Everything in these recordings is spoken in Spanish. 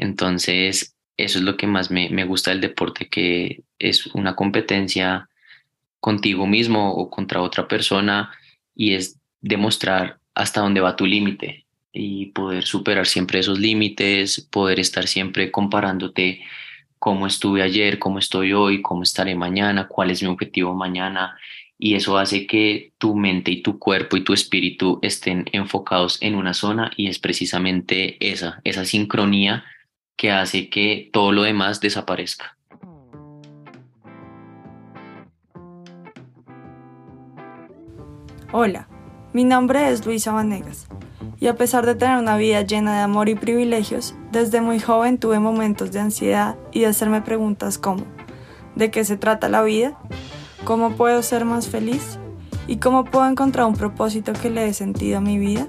Entonces, eso es lo que más me, me gusta del deporte, que es una competencia contigo mismo o contra otra persona y es demostrar hasta dónde va tu límite y poder superar siempre esos límites, poder estar siempre comparándote cómo estuve ayer, cómo estoy hoy, cómo estaré mañana, cuál es mi objetivo mañana. Y eso hace que tu mente y tu cuerpo y tu espíritu estén enfocados en una zona y es precisamente esa, esa sincronía que hace que todo lo demás desaparezca. Hola, mi nombre es Luisa Vanegas y a pesar de tener una vida llena de amor y privilegios, desde muy joven tuve momentos de ansiedad y de hacerme preguntas como ¿de qué se trata la vida? ¿Cómo puedo ser más feliz? ¿Y cómo puedo encontrar un propósito que le dé sentido a mi vida?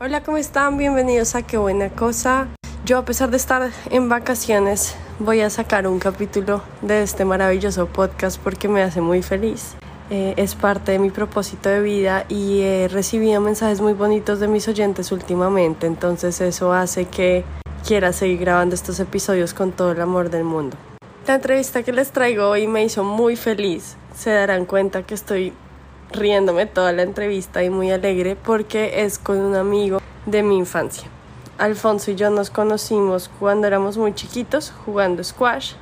Hola, ¿cómo están? Bienvenidos a Qué buena cosa. Yo a pesar de estar en vacaciones voy a sacar un capítulo de este maravilloso podcast porque me hace muy feliz. Eh, es parte de mi propósito de vida y he recibido mensajes muy bonitos de mis oyentes últimamente, entonces eso hace que quiera seguir grabando estos episodios con todo el amor del mundo. La entrevista que les traigo hoy me hizo muy feliz. Se darán cuenta que estoy riéndome toda la entrevista y muy alegre porque es con un amigo de mi infancia. Alfonso y yo nos conocimos cuando éramos muy chiquitos jugando squash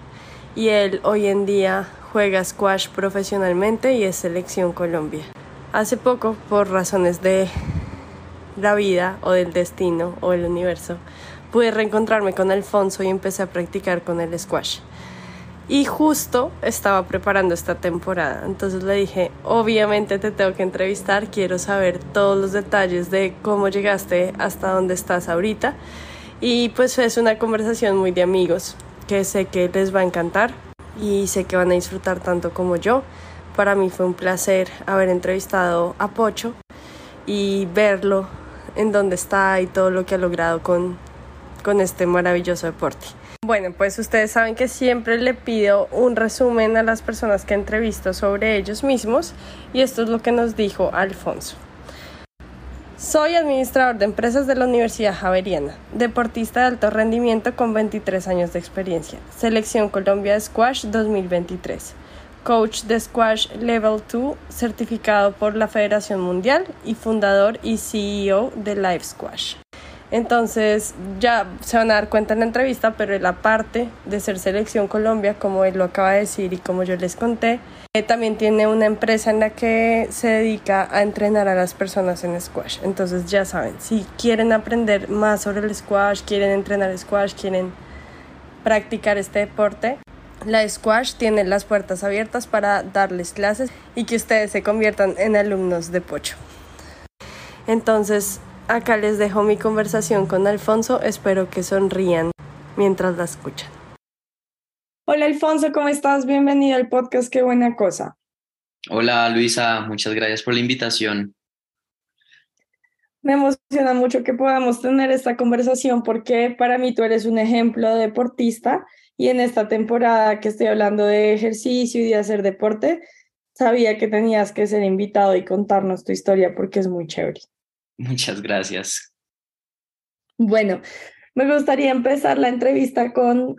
y él hoy en día juega squash profesionalmente y es selección Colombia. Hace poco, por razones de la vida o del destino o el universo, pude reencontrarme con Alfonso y empecé a practicar con el squash. Y justo estaba preparando esta temporada, entonces le dije, obviamente te tengo que entrevistar, quiero saber todos los detalles de cómo llegaste hasta donde estás ahorita. Y pues es una conversación muy de amigos que sé que les va a encantar y sé que van a disfrutar tanto como yo. Para mí fue un placer haber entrevistado a Pocho y verlo en donde está y todo lo que ha logrado con, con este maravilloso deporte. Bueno, pues ustedes saben que siempre le pido un resumen a las personas que entrevisto sobre ellos mismos y esto es lo que nos dijo Alfonso. Soy administrador de empresas de la Universidad Javeriana, deportista de alto rendimiento con 23 años de experiencia, Selección Colombia de Squash 2023, coach de Squash Level 2 certificado por la Federación Mundial y fundador y CEO de Live Squash. Entonces ya se van a dar cuenta en la entrevista, pero la parte de ser selección Colombia, como él lo acaba de decir y como yo les conté, eh, también tiene una empresa en la que se dedica a entrenar a las personas en squash. Entonces ya saben, si quieren aprender más sobre el squash, quieren entrenar squash, quieren practicar este deporte, la squash tiene las puertas abiertas para darles clases y que ustedes se conviertan en alumnos de Pocho. Entonces, Acá les dejo mi conversación con Alfonso, espero que sonrían mientras la escuchan. Hola Alfonso, ¿cómo estás? Bienvenido al podcast Qué buena cosa. Hola Luisa, muchas gracias por la invitación. Me emociona mucho que podamos tener esta conversación porque para mí tú eres un ejemplo de deportista y en esta temporada que estoy hablando de ejercicio y de hacer deporte, sabía que tenías que ser invitado y contarnos tu historia porque es muy chévere. Muchas gracias. Bueno, me gustaría empezar la entrevista con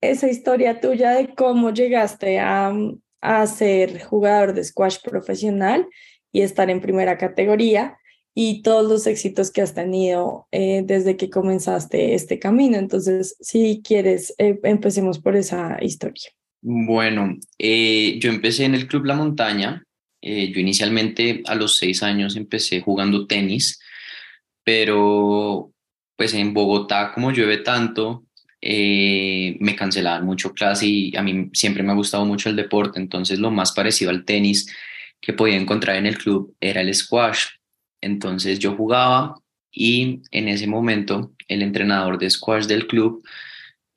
esa historia tuya de cómo llegaste a, a ser jugador de squash profesional y estar en primera categoría y todos los éxitos que has tenido eh, desde que comenzaste este camino. Entonces, si quieres, eh, empecemos por esa historia. Bueno, eh, yo empecé en el Club La Montaña, eh, yo inicialmente a los seis años empecé jugando tenis, pero pues en Bogotá como llueve tanto, eh, me cancelaban mucho clase y a mí siempre me ha gustado mucho el deporte, entonces lo más parecido al tenis que podía encontrar en el club era el squash. Entonces yo jugaba y en ese momento el entrenador de squash del club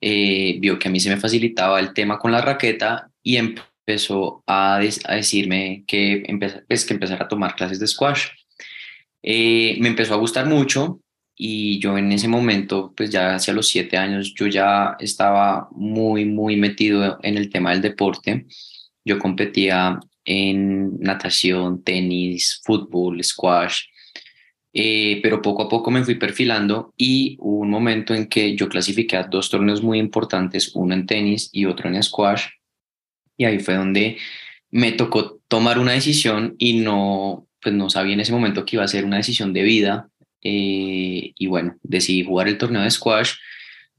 eh, vio que a mí se me facilitaba el tema con la raqueta y empezó a, a decirme que, pues, que empezara a tomar clases de squash. Eh, me empezó a gustar mucho y yo en ese momento, pues ya hacia los siete años, yo ya estaba muy, muy metido en el tema del deporte. Yo competía en natación, tenis, fútbol, squash, eh, pero poco a poco me fui perfilando y hubo un momento en que yo clasifiqué a dos torneos muy importantes, uno en tenis y otro en squash, y ahí fue donde me tocó tomar una decisión y no, pues no sabía en ese momento que iba a ser una decisión de vida, eh, y bueno, decidí jugar el torneo de squash,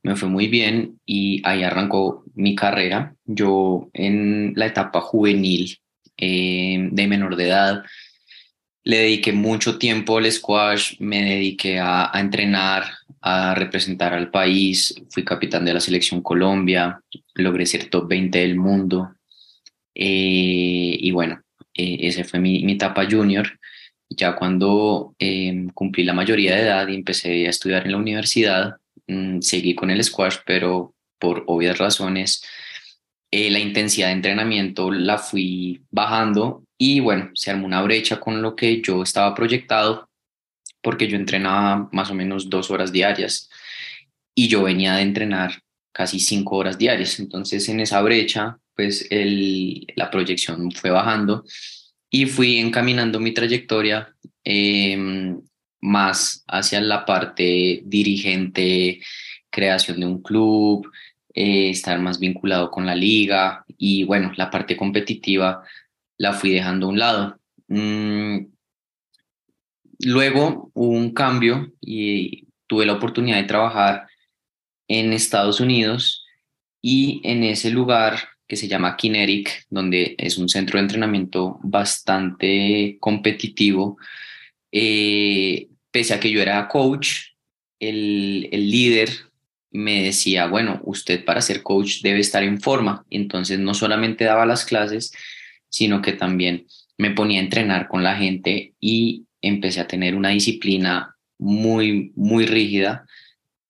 me fue muy bien y ahí arrancó mi carrera. Yo en la etapa juvenil eh, de menor de edad le dediqué mucho tiempo al squash, me dediqué a, entrenar, a representar al país, fui capitán de la selección Colombia, logré ser top 20 del mundo. Eh, y bueno, esa fue mi, mi etapa junior. Ya cuando em, cumplí la mayoría de edad y empecé a estudiar en la universidad, mm, seguí con el squash, pero por obvias razones, eh, la intensidad de entrenamiento la fui bajando y bueno, se armó una brecha con lo que yo estaba proyectado, porque yo entrenaba más o menos dos horas diarias y yo venía de entrenar casi cinco horas diarias. Entonces en esa brecha, pues el, la proyección fue bajando y fui encaminando mi trayectoria em, más hacia la parte dirigente, creación de un club, eh, estar más vinculado con la liga y bueno, la parte competitiva la fui dejando a un lado. Mm, luego hubo un cambio y tuve la oportunidad de trabajar en Estados Unidos y en ese lugar que se llama Kinetic, donde es un centro de entrenamiento bastante competitivo. Eh, pese a que yo era coach, el, el, líder me decía, bueno, usted para ser coach debe estar en forma. Entonces no solamente daba las clases, sino que también me ponía a entrenar con la gente y empecé a tener una disciplina muy, muy rígida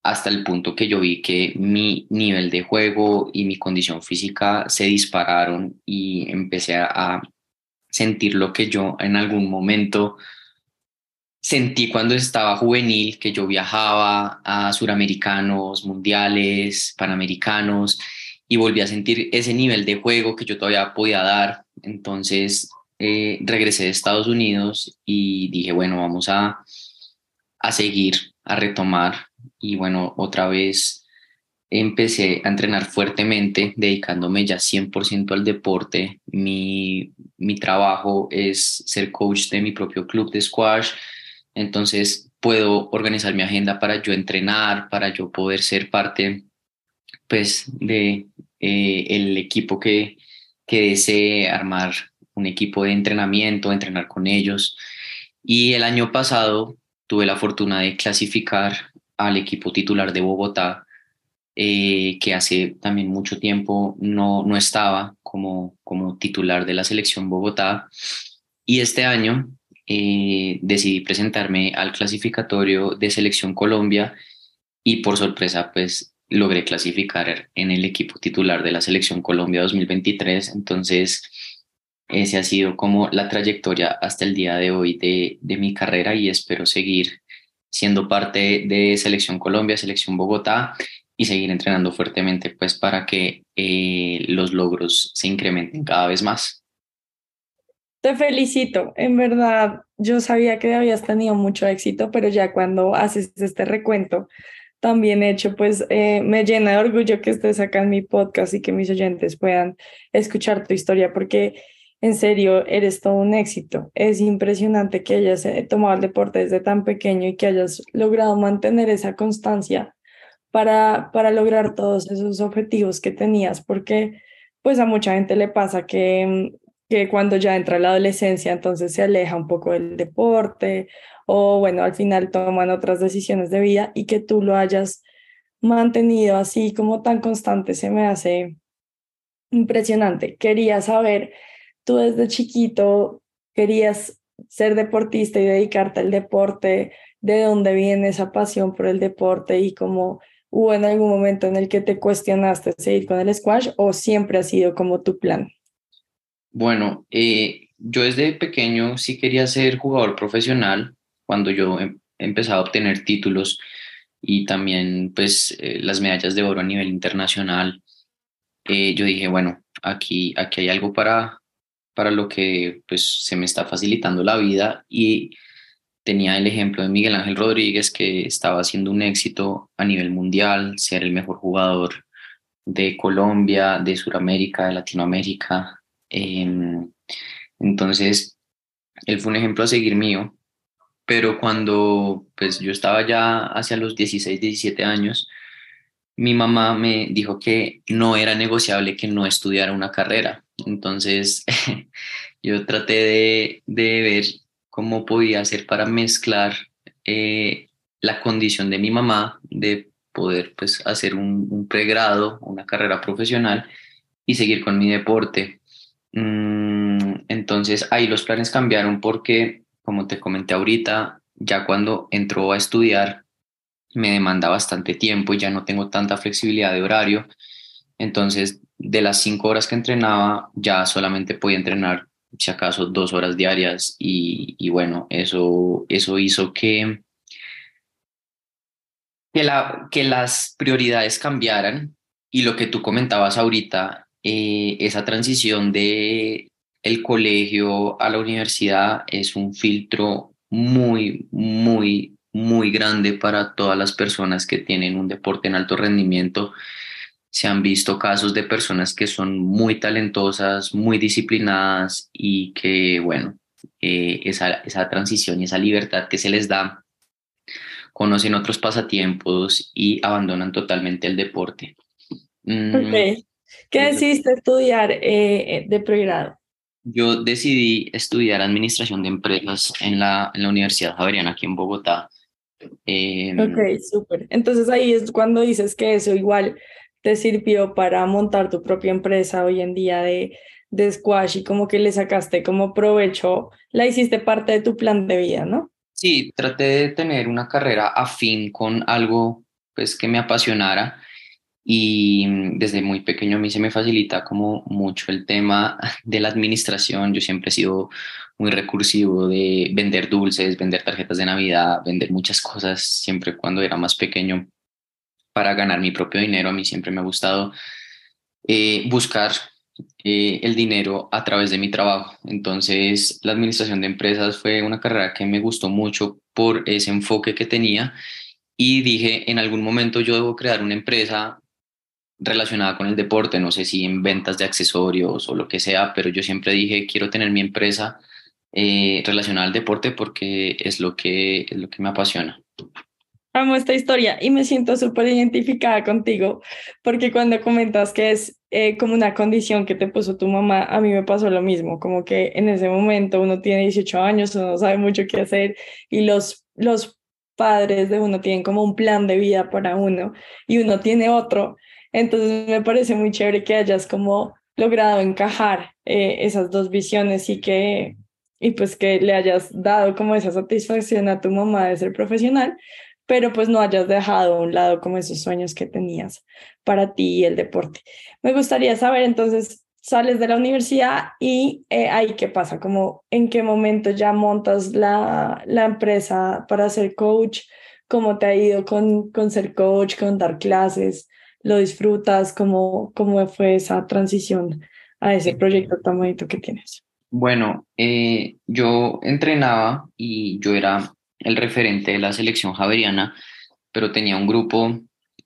hasta el punto que yo vi que mi nivel de juego y mi condición física se dispararon y empecé a sentir lo que yo en algún momento sentí cuando estaba juvenil, que yo viajaba a suramericanos, mundiales, panamericanos, y volví a sentir ese nivel de juego que yo todavía podía dar. Entonces eh, regresé de Estados Unidos y dije, bueno, vamos a, a seguir, a retomar y bueno, otra vez empecé a entrenar fuertemente, dedicándome ya 100% al deporte. Mi, mi trabajo es ser coach de mi propio club de squash, entonces puedo organizar mi agenda para yo entrenar, para yo poder ser parte pues de eh, el equipo que, que desee armar un equipo de entrenamiento, entrenar con ellos. Y el año pasado tuve la fortuna de clasificar al equipo titular de Bogotá, eh, que hace también mucho tiempo no, no estaba como, como titular de la selección Bogotá. Y este año eh, decidí presentarme al clasificatorio de selección Colombia y por sorpresa pues logré clasificar en el equipo titular de la selección Colombia 2023. Entonces, ese ha sido como la trayectoria hasta el día de hoy de, de mi carrera y espero seguir siendo parte de Selección Colombia, Selección Bogotá y seguir entrenando fuertemente pues para que eh, los logros se incrementen cada vez más. Te felicito, en verdad yo sabía que habías tenido mucho éxito, pero ya cuando haces este recuento también hecho, pues eh, me llena de orgullo que estés acá en mi podcast y que mis oyentes puedan escuchar tu historia, porque en serio, eres todo un éxito. Es impresionante que hayas eh, tomado el deporte desde tan pequeño y que hayas logrado mantener esa constancia para, para lograr todos esos objetivos que tenías, porque pues a mucha gente le pasa que, mm, que cuando ya entra la adolescencia, entonces se aleja un poco del deporte o bueno, al final toman otras decisiones de vida y que tú lo hayas mantenido así como tan constante se me hace impresionante. Quería saber tú desde chiquito querías ser deportista y dedicarte al deporte, de dónde viene esa pasión por el deporte y cómo ¿Hubo en algún momento en el que te cuestionaste seguir con el squash o siempre ha sido como tu plan? Bueno, eh, yo desde pequeño sí quería ser jugador profesional cuando yo em, empezaba a obtener títulos y también pues eh, las medallas de oro a nivel internacional. Eh, yo dije, bueno, aquí, aquí hay algo para, para lo que pues se me está facilitando la vida y tenía el ejemplo de Miguel Ángel Rodríguez, que estaba haciendo un éxito a nivel mundial, ser el mejor jugador de Colombia, de Sudamérica, de Latinoamérica. Em, entonces, él fue un ejemplo a seguir mío, pero cuando pues, yo estaba ya hacia los 16, 17 años, mi mamá me dijo que no era negociable que no estudiara una carrera. Entonces, yo traté de, de ver cómo podía hacer para mezclar eh, la condición de mi mamá de poder pues hacer un, pregrado, una carrera profesional y seguir con mi deporte. Mm, entonces ahí los planes cambiaron porque, como te comenté ahorita, ya cuando entró a estudiar me demanda bastante tiempo y ya no tengo tanta flexibilidad de horario. Entonces, de las cinco horas que entrenaba, ya solamente podía entrenar si acaso dos horas diarias. Y, bueno, eso, eso hizo que, que, la, que las prioridades cambiaran. Y lo que tú comentabas ahorita, eh, esa transición de el colegio a la universidad es un filtro muy, muy, muy grande para todas las personas que tienen un deporte en alto rendimiento se han visto casos de personas que son muy talentosas, muy disciplinadas y que, bueno, eh, esa, esa transición y esa libertad que se les da, conocen otros pasatiempos y abandonan totalmente el deporte. Mm, ¿Qué decidiste estudiar eh, eh, de pregrado? Yo decidí estudiar administración de empresas en la, en la Universidad Javeriana aquí en Bogotá. Eh, ok, súper. Entonces ahí es cuando dices que eso igual te sirvió para montar tu propia empresa hoy en día de, de squash y como que le sacaste como provecho, la hiciste parte de tu plan de vida, ¿no? Sí, traté de tener una carrera afín con algo pues que me apasionara y desde muy pequeño a mí se me facilita como mucho el tema de la administración. Yo siempre he sido muy recursivo de vender dulces, vender tarjetas de Navidad, vender muchas cosas, siempre cuando era más pequeño para ganar mi propio dinero. A mí siempre me ha gustado eh, buscar eh, el dinero a través de mi trabajo. Entonces, la administración de empresas fue una carrera que me gustó mucho por ese enfoque que tenía y dije, en algún momento yo debo crear una empresa relacionada con el deporte, no sé si en ventas de accesorios o lo que sea, pero yo siempre dije, quiero tener mi empresa eh, relacionada al deporte porque es lo que, es lo que me apasiona. Amo esta historia y me siento súper identificada contigo porque cuando comentas que es eh, como una condición que te puso tu mamá, a mí me pasó lo mismo, como que en ese momento uno tiene 18 años, uno no sabe mucho qué hacer y los, los padres de uno tienen como un plan de vida para uno y uno tiene otro. Entonces me parece muy chévere que hayas como logrado encajar eh, esas dos visiones y que y pues que le hayas dado como esa satisfacción a tu mamá de ser profesional, pero pues no hayas dejado a un lado como esos sueños que tenías para ti y el deporte. Me gustaría saber entonces, sales de la universidad y eh, ahí qué pasa, como en qué momento ya montas la, la empresa para ser coach, cómo te ha ido con, con ser coach, con dar clases, lo disfrutas, cómo, cómo fue esa transición a ese proyecto tan bonito que tienes. Bueno, eh, yo entrenaba y yo era el referente de la selección javeriana, pero tenía un grupo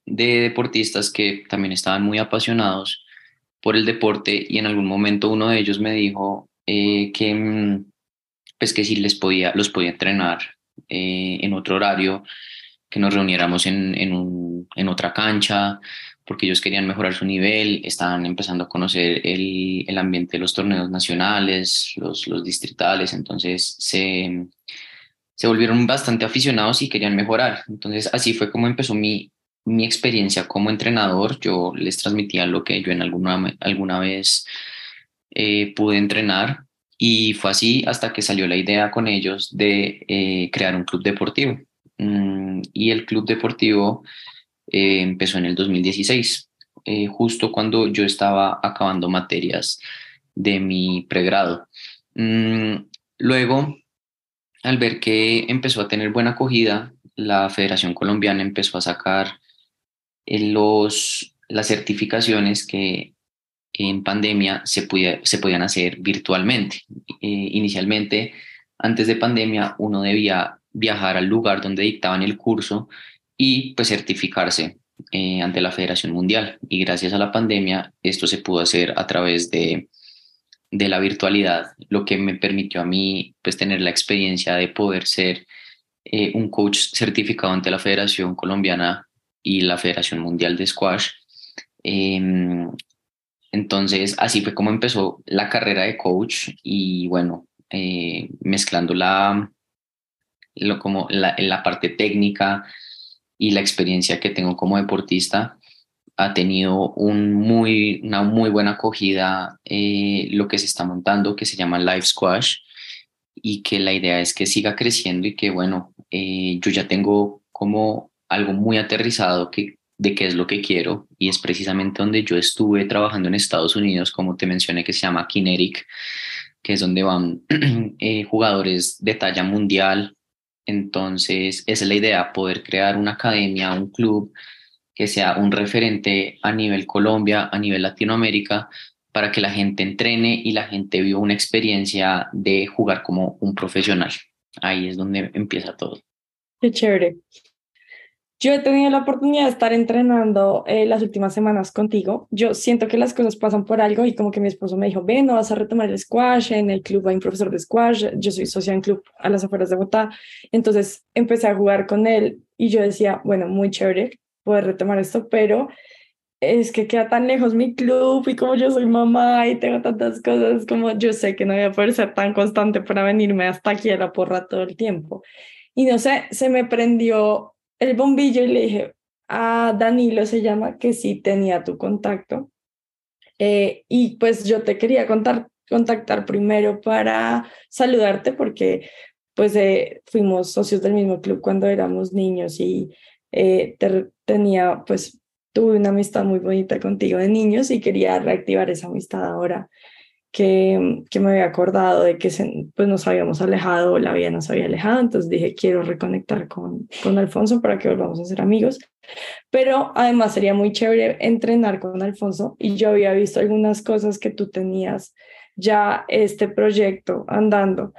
de deportistas que también estaban muy apasionados por el deporte y en algún momento uno de ellos me dijo eh, que mm, pues que si les podía, los podía entrenar eh, en otro horario, que nos reuniéramos en, en, un, en, otra cancha, porque ellos querían mejorar su nivel, estaban empezando a conocer el, el ambiente de los torneos nacionales, los, los distritales, entonces se, se volvieron bastante aficionados y querían mejorar. Entonces así fue como empezó mi, mi experiencia como entrenador. Yo les transmitía lo que yo en alguna, alguna vez eh, pude entrenar y fue así hasta que salió la idea con ellos de eh, crear un club deportivo. Mm, y el club deportivo eh, empezó en el 2016, eh, justo cuando yo estaba acabando materias de mi pregrado. Mm, luego, al ver que empezó a tener buena acogida, la Federación Colombiana empezó a sacar los, las certificaciones que en pandemia se, se podían hacer virtualmente. inicialmente, antes de pandemia, uno debía viajar al lugar donde dictaban el curso y pues certificarse eh, ante la Federación Mundial. Y gracias a la pandemia esto se pudo hacer a través de, de la virtualidad, lo que me permitió a mí pues tener la experiencia de poder ser eh, un coach certificado ante la Federación Colombiana y la Federación Mundial de Squash. Em, entonces, así fue como empezó la carrera de coach y bueno, eh, mezclando la, lo, como la, la parte técnica y la experiencia que tengo como deportista, ha tenido un muy, una muy buena acogida eh, lo que se está montando, que se llama Live Squash, y que la idea es que siga creciendo y que, bueno, eh, yo ya tengo como algo muy aterrizado que, de qué es lo que quiero, y es precisamente donde yo estuve trabajando en Estados Unidos, como te mencioné, que se llama Kinetic, que es donde van eh, jugadores de talla mundial. Entonces, esa es la idea, poder crear una academia, un club que sea un referente a nivel Colombia, a nivel Latinoamérica, para que la gente entrene y la gente viva una experiencia de jugar como un profesional. Ahí es donde empieza todo. Qué chévere. Yo he tenido la oportunidad de estar entrenando eh, las últimas semanas contigo. Yo siento que las cosas pasan por algo y como que mi esposo me dijo, ven, no vas a retomar el squash, en el club hay un profesor de squash, yo soy socia en club a las afueras de Bogotá. Entonces empecé a jugar con él y yo decía, bueno, muy chévere poder retomar esto, pero es que queda tan lejos mi club y como yo soy mamá y tengo tantas cosas, como yo sé que no voy a poder ser tan constante para venirme hasta aquí a la porra todo el tiempo. Y no sé, se me prendió el bombillo y le dije a Danilo, se llama, que sí tenía tu contacto. Eh, y pues yo te quería contar, contactar primero para saludarte porque pues eh, fuimos socios del mismo club cuando éramos niños y eh, tenía pues tuve una amistad muy bonita contigo de niños y quería reactivar esa amistad ahora que, que me había acordado de que pues nos habíamos alejado, la vida nos había alejado, entonces dije, quiero reconectar con, con Alfonso para que volvamos a ser amigos. Pero además sería muy chévere entrenar con Alfonso y yo había visto algunas cosas que tú tenías ya este proyecto andando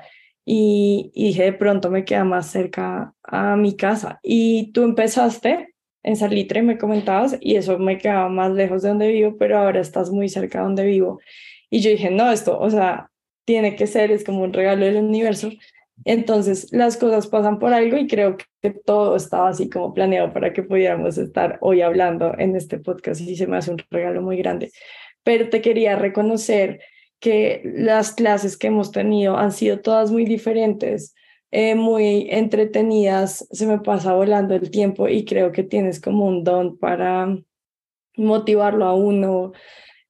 y, y dije, de pronto me queda más cerca a mi casa. Y tú empezaste en Salitre, me comentabas, y eso me quedaba más lejos de donde vivo, pero ahora estás muy cerca de donde vivo. Y yo dije, no, esto, o sea, tiene que ser, es como un regalo del universo. Entonces las cosas pasan por algo y creo que todo estaba así como planeado para que pudiéramos estar hoy hablando en este podcast y se me hace un regalo muy grande. Pero te quería reconocer que las clases que hemos tenido han sido todas muy diferentes, eh, muy entretenidas, se me pasa volando el tiempo y creo que tienes como un don para motivarlo a uno,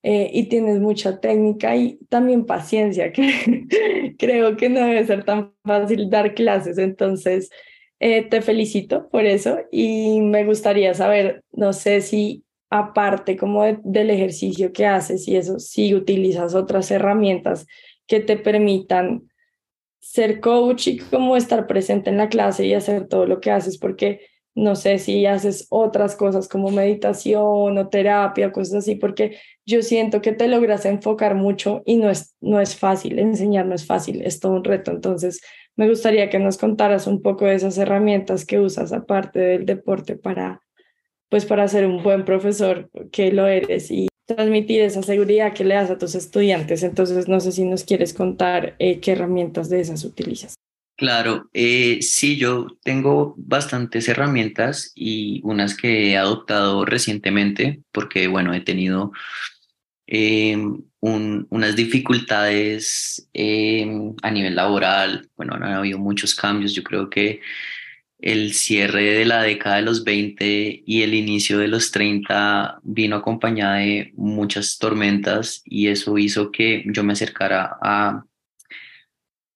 eh, y tienes mucha técnica y también paciencia, que creo que no debe ser tan fácil dar clases. Entonces, eh, te felicito por eso y me gustaría saber, no sé si aparte como del ejercicio que haces y eso, si utilizas otras herramientas que te permitan ser coach y como estar presente en la clase y hacer todo lo que haces, porque no sé si haces otras cosas como meditación o terapia, cosas así, porque yo siento que te logras enfocar mucho y no es, no es fácil, enseñar no es fácil, es todo un reto. Entonces, me gustaría que nos contaras un poco de esas herramientas que usas aparte del deporte para, pues, para ser un buen profesor que lo eres y transmitir esa seguridad que le das a tus estudiantes. Entonces, no sé si nos quieres contar eh, qué herramientas de esas utilizas. Claro, eh, sí, yo tengo bastantes herramientas y unas que he adoptado recientemente porque, bueno, he tenido em, unas dificultades em, a nivel laboral, bueno, han habido muchos cambios, yo creo que el cierre de la década de los 20 y el inicio de los 30 vino acompañada de muchas tormentas y eso hizo que yo me acercara a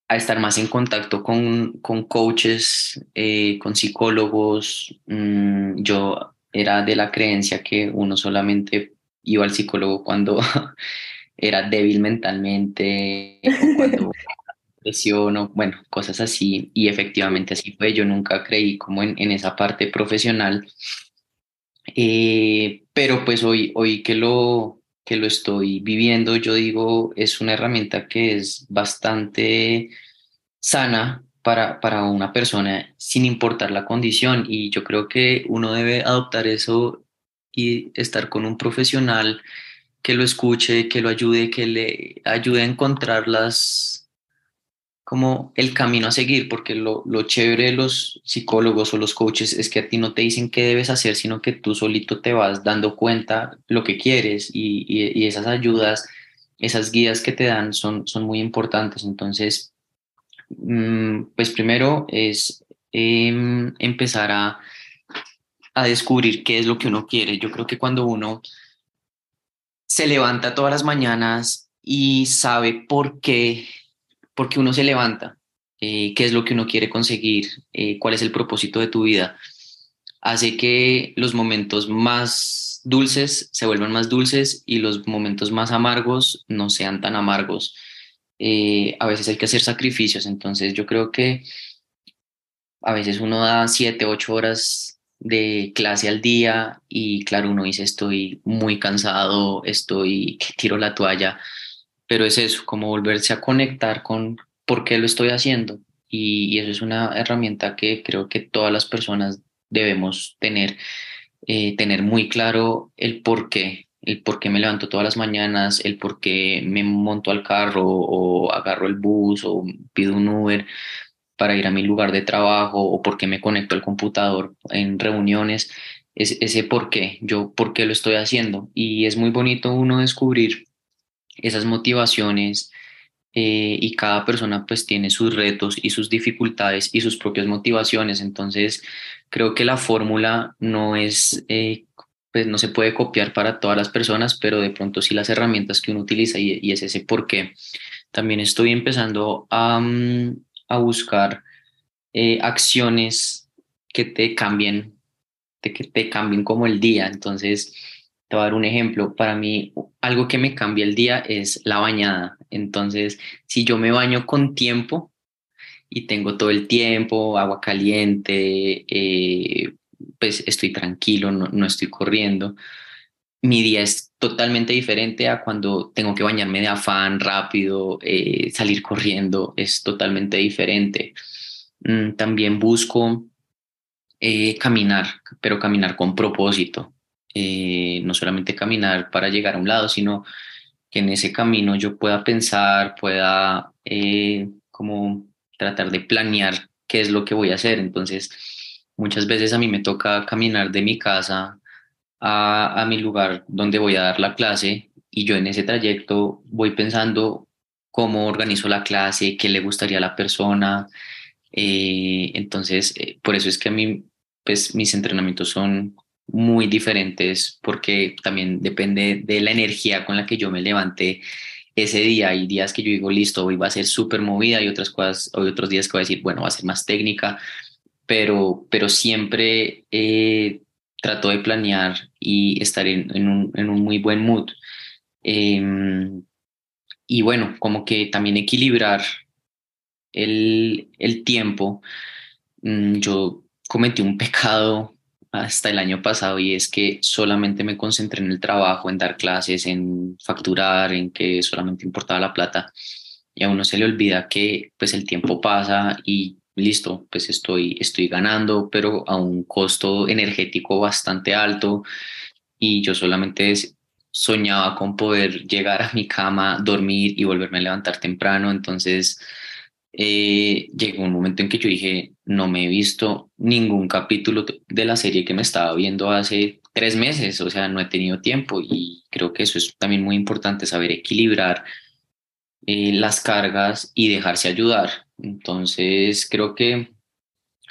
a estar más en contacto con, con coaches, eh, con psicólogos. Mm, yo era de la creencia que uno solamente iba al psicólogo cuando era débil mentalmente o cuando presión o bueno, cosas así. Y efectivamente así fue. Yo nunca creí como en, en esa parte profesional. Eh, pero pues hoy, hoy que lo, que lo estoy viviendo, yo digo, es una herramienta que es bastante sana para, para una persona sin importar la condición. Y yo creo que uno debe adoptar eso y estar con un profesional que lo escuche, que lo ayude, que le ayude a encontrar las, como el camino a seguir, porque lo, lo chévere de los psicólogos o los coaches es que a ti no te dicen qué debes hacer, sino que tú solito te vas dando cuenta lo que quieres y, y, esas ayudas, esas guías que te dan son, son muy importantes. Entonces, mm, pues primero es em, empezar a, a descubrir qué es lo que uno quiere. Yo creo que cuando uno se levanta todas las mañanas y sabe por qué porque uno se levanta, eh, qué es lo que uno quiere conseguir, eh, cuál es el propósito de tu vida, hace que los momentos más dulces se vuelvan más dulces y los momentos más amargos no sean tan amargos. Eh, a veces hay que hacer sacrificios, entonces yo creo que a veces uno da siete, ocho horas de clase al día y claro, uno dice estoy muy cansado, estoy que tiro la toalla, pero es eso, como volverse a conectar con por qué lo estoy haciendo. Y, eso es una herramienta que creo que todas las personas debemos tener, eh, tener muy claro el por qué, el por qué me levanto todas las mañanas, el por qué me monto al carro o agarro el bus o pido un Uber para ir a mi lugar de trabajo o por qué me conecto al computador en reuniones, es, ese por qué, yo por qué lo estoy haciendo. Y es muy bonito uno descubrir esas motivaciones eh, y cada persona pues tiene sus retos y sus dificultades y sus propias motivaciones. Entonces creo que la fórmula no es, eh, pues no se puede copiar para todas las personas, pero de pronto sí las herramientas que uno utiliza y, es ese por qué. También estoy empezando a, mm, a buscar eh, acciones que te cambien, que te cambien como el día. Entonces, te voy a dar un ejemplo. Para mí, algo que me cambia el día es la bañada. Entonces, si yo me baño con tiempo y tengo todo el tiempo, agua caliente, eh, pues estoy tranquilo, no, estoy corriendo, mi día es totalmente diferente a cuando tengo que bañarme de afán rápido, eh, salir corriendo, es totalmente diferente. Mm, también busco eh, caminar, pero caminar con propósito. Eh, no solamente caminar para llegar a un lado, sino que en ese camino yo pueda pensar, pueda eh, como tratar de planear qué es lo que voy a hacer. Entonces, muchas veces a mí me toca caminar de mi casa a, a mi lugar donde voy a dar la clase y yo en ese trayecto voy pensando cómo organizo la clase, qué le gustaría a la persona. Eh, entonces, por eso es que a mí, pues mis entrenamientos son muy diferentes porque también depende de la energía con la que yo me levante ese día. Hay días que yo digo, listo, hoy va a ser súper movida y otras cosas, hoy otros días que voy a decir, bueno, va a ser más técnica, pero, pero siempre eh, trato de planear y estar en, un, en un, muy buen mood. Em, y bueno, como que también equilibrar el, el tiempo. Mm, yo cometí un pecado hasta el año pasado y es que solamente me concentré en el trabajo, en dar clases, en facturar, en que solamente importaba la plata. Y a uno se le olvida que pues el tiempo pasa y listo, pues estoy, estoy ganando, pero a un costo energético bastante alto. Y yo solamente soñaba con poder llegar a mi cama, dormir y volverme a levantar temprano, entonces eh, llegó un momento en que yo dije, no me he visto ningún capítulo de la serie que me estaba viendo hace tres meses, o sea, no he tenido tiempo y creo que eso es también muy importante, saber equilibrar eh, las cargas y dejarse ayudar. Entonces, creo que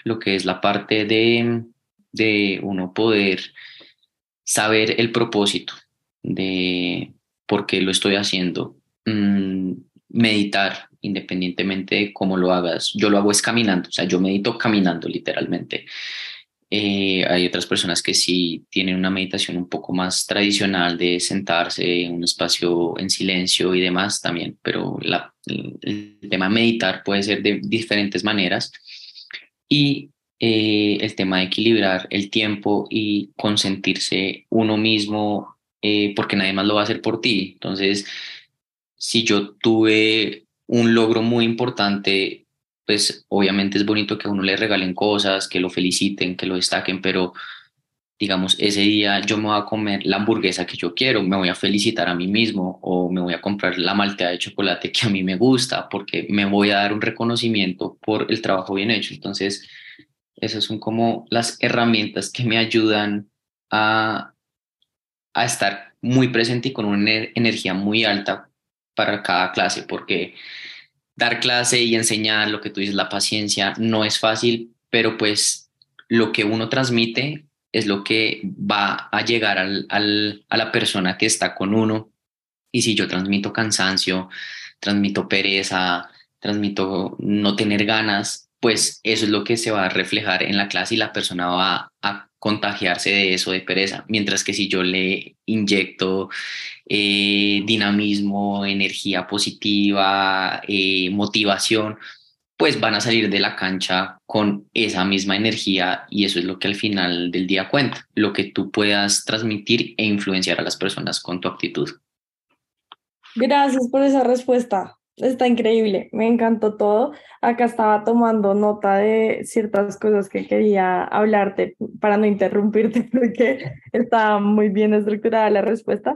lo que es la parte de, de uno poder saber el propósito de por qué lo estoy haciendo, mm, meditar, independientemente de cómo lo hagas. Yo lo hago es caminando, o sea, yo medito caminando literalmente. Eh, hay otras personas que sí tienen una meditación un poco más tradicional de sentarse en un espacio en silencio y demás también, pero la, el, tema de meditar puede ser de diferentes maneras. Y eh, el tema de equilibrar el tiempo y consentirse uno mismo, eh, porque nadie más lo va a hacer por ti. Entonces, si yo tuve un logro muy importante, pues obviamente es bonito que a uno le regalen cosas, que lo feliciten, que lo destaquen, pero digamos, ese día yo me voy a comer la hamburguesa que yo quiero, me voy a felicitar a mí mismo o me voy a comprar la malteada de chocolate que a mí me gusta porque me voy a dar un reconocimiento por el trabajo bien hecho. Entonces, esas son como las herramientas que me ayudan a, a estar muy presente y con una energía muy alta para cada clase, porque dar clase y enseñar lo que tú dices, la paciencia, no es fácil, pero pues lo que uno transmite es lo que va a llegar al, a la persona que está con uno. Y si yo transmito cansancio, transmito pereza, transmito no tener ganas, pues eso es lo que se va a reflejar en la clase y la persona va a contagiarse de eso, de pereza. Mientras que si yo le inyecto eh, dinamismo, energía positiva, eh, motivación, pues van a salir de la cancha con esa misma energía y eso es lo que al final del día cuenta, lo que tú puedas transmitir e influenciar a las personas con tu actitud. Gracias por esa respuesta. Está increíble, me encantó todo. Acá estaba tomando nota de ciertas cosas que quería hablarte para no interrumpirte porque está muy bien estructurada la respuesta.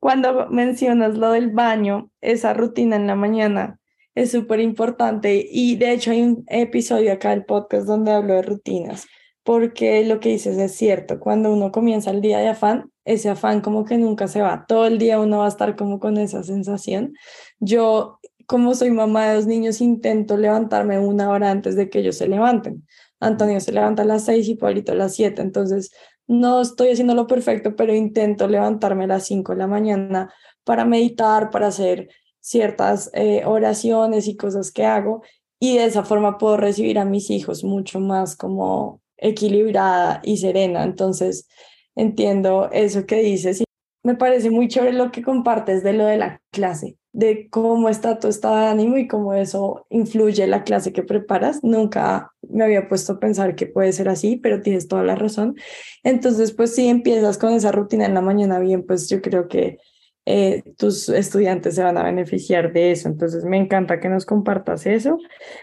Cuando mencionas lo del baño, esa rutina en la mañana es súper importante y de hecho hay un episodio acá del podcast donde hablo de rutinas porque lo que dices es cierto, cuando uno comienza el día de afán, ese afán como que nunca se va, todo el día uno va a estar como con esa sensación. Yo, como soy mamá de dos niños, intento levantarme una hora antes de que ellos se levanten. Antonio se levanta a las seis y Paulito a las siete, entonces no estoy haciendo lo perfecto, pero intento levantarme a las cinco de la mañana para meditar, para hacer ciertas eh, oraciones y cosas que hago y de esa forma puedo recibir a mis hijos mucho más como equilibrada y serena. Entonces, entiendo eso que dices y me parece muy chévere lo que compartes de lo de la clase, de cómo está tu estado de ánimo y cómo eso influye la clase que preparas. Nunca me había puesto a pensar que puede ser así, pero tienes toda la razón. Entonces, pues si empiezas con esa rutina en la mañana bien, pues yo creo que eh, tus estudiantes se van a beneficiar de eso. Entonces, me encanta que nos compartas eso.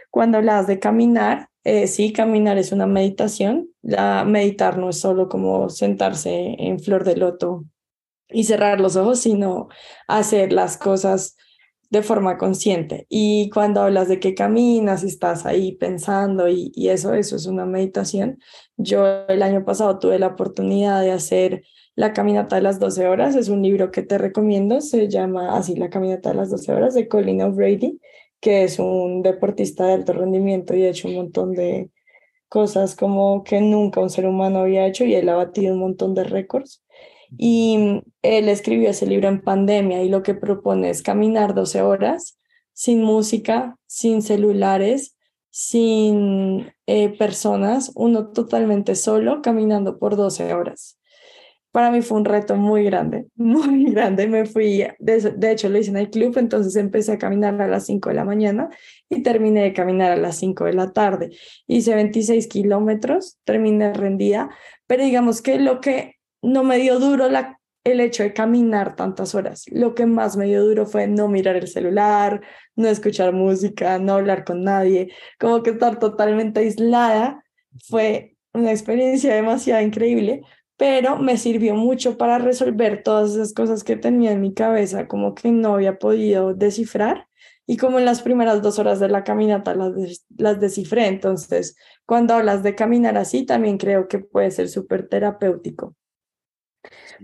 Cuando hablas de caminar, eh, sí, caminar es una meditación. La, meditar no es solo como sentarse en flor de loto y cerrar los ojos, sino hacer las cosas de forma consciente. Y cuando hablas de que caminas estás ahí pensando y, y eso, eso es una meditación. Yo el año pasado tuve la oportunidad de hacer la Caminata de las 12 Horas es un libro que te recomiendo, se llama así La Caminata de las 12 Horas de Colin O'Brady, que es un deportista de alto rendimiento y ha hecho un montón de cosas como que nunca un ser humano había hecho y él ha batido un montón de récords. Y él escribió ese libro en pandemia y lo que propone es caminar 12 horas sin música, sin celulares, sin eh, personas, uno totalmente solo caminando por 12 horas para mí fue un reto muy grande, muy grande. Me fui, de, hecho lo hice en el club, entonces empecé a caminar a las 5 de la mañana y terminé de caminar a las 5 de la tarde. Hice 26 kilómetros, terminé rendida, pero digamos que lo que no me dio duro la, el hecho de caminar tantas horas, lo que más me dio duro fue no mirar el celular, no escuchar música, no hablar con nadie, como que estar totalmente aislada fue una experiencia demasiado increíble, pero me sirvió mucho para resolver todas esas cosas que tenía en mi cabeza, como que no había podido descifrar. Y como en las primeras dos horas de la caminata las, las descifré, entonces cuando hablas de caminar así, también creo que puede ser súper terapéutico.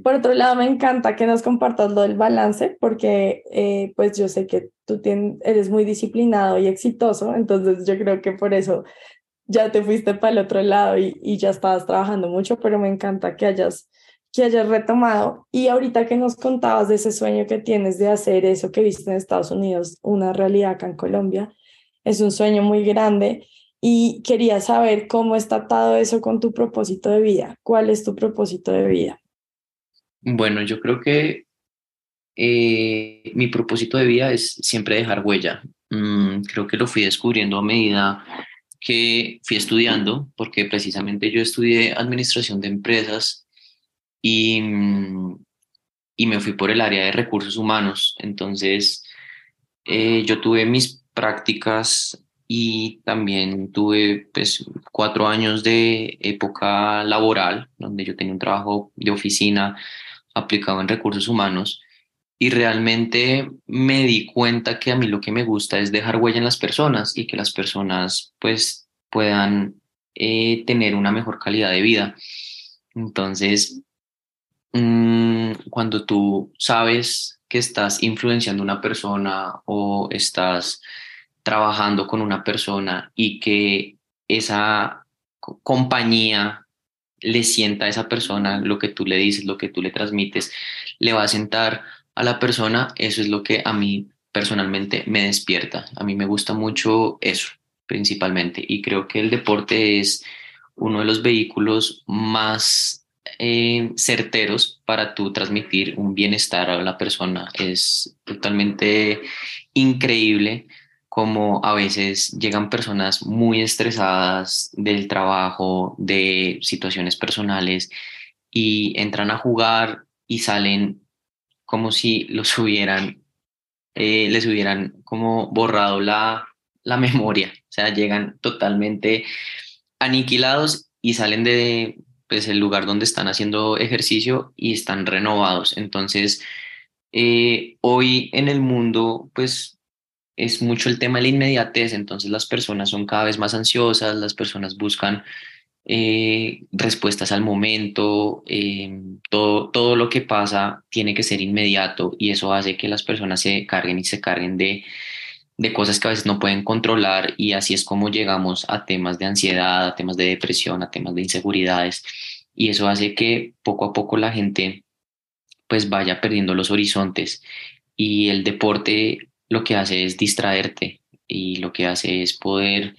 Por otro lado, me encanta que nos compartas lo del balance, porque eh, pues yo sé que tú tienes, eres muy disciplinado y exitoso, entonces yo creo que por eso ya te fuiste para el otro lado y, ya estabas trabajando mucho, pero me encanta que hayas, que hayas retomado. Y ahorita que nos contabas de ese sueño que tienes de hacer eso que viste en Estados Unidos, una realidad acá en Colombia, es un sueño muy grande y quería saber cómo está atado eso con tu propósito de vida. ¿Cuál es tu propósito de vida? Bueno, yo creo que eh, mi propósito de vida es siempre dejar huella. Mm, creo que lo fui descubriendo a medida que fui estudiando, porque precisamente yo estudié administración de empresas y, y me fui por el área de recursos humanos. Entonces, eh, yo tuve mis prácticas y también tuve pues, cuatro años de época laboral, donde yo tenía un trabajo de oficina aplicado en recursos humanos y realmente me di cuenta que a mí lo que me gusta es dejar huella en las personas y que las personas pues puedan eh, tener una mejor calidad de vida. Entonces, mm, cuando tú sabes que estás influenciando a una persona o estás trabajando con una persona y que esa compañía le sienta a esa persona lo que tú le dices, lo que tú le transmites, le va a sentar a la persona, eso es lo que a mí personalmente me despierta. A mí me gusta mucho eso, principalmente, y creo que el deporte es uno de los vehículos más eh, certeros para tú transmitir un bienestar a la persona. Es totalmente increíble como a veces llegan personas muy estresadas del trabajo, de situaciones personales y entran a jugar y salen como si los hubieran, eh, les hubieran como borrado la, la memoria, o sea, llegan totalmente aniquilados y salen de pues, el lugar donde están haciendo ejercicio y están renovados. Entonces, eh, hoy en el mundo, pues es mucho el tema de la inmediatez, entonces las personas son cada vez más ansiosas, las personas buscan eh, respuestas al momento, eh, todo, todo lo que pasa tiene que ser inmediato y eso hace que las personas se carguen y se carguen de, de cosas que a veces no pueden controlar y así es como llegamos a temas de ansiedad, a temas de depresión, a temas de inseguridades y eso hace que poco a poco la gente pues vaya perdiendo los horizontes y el deporte lo que hace es distraerte y lo que hace es poder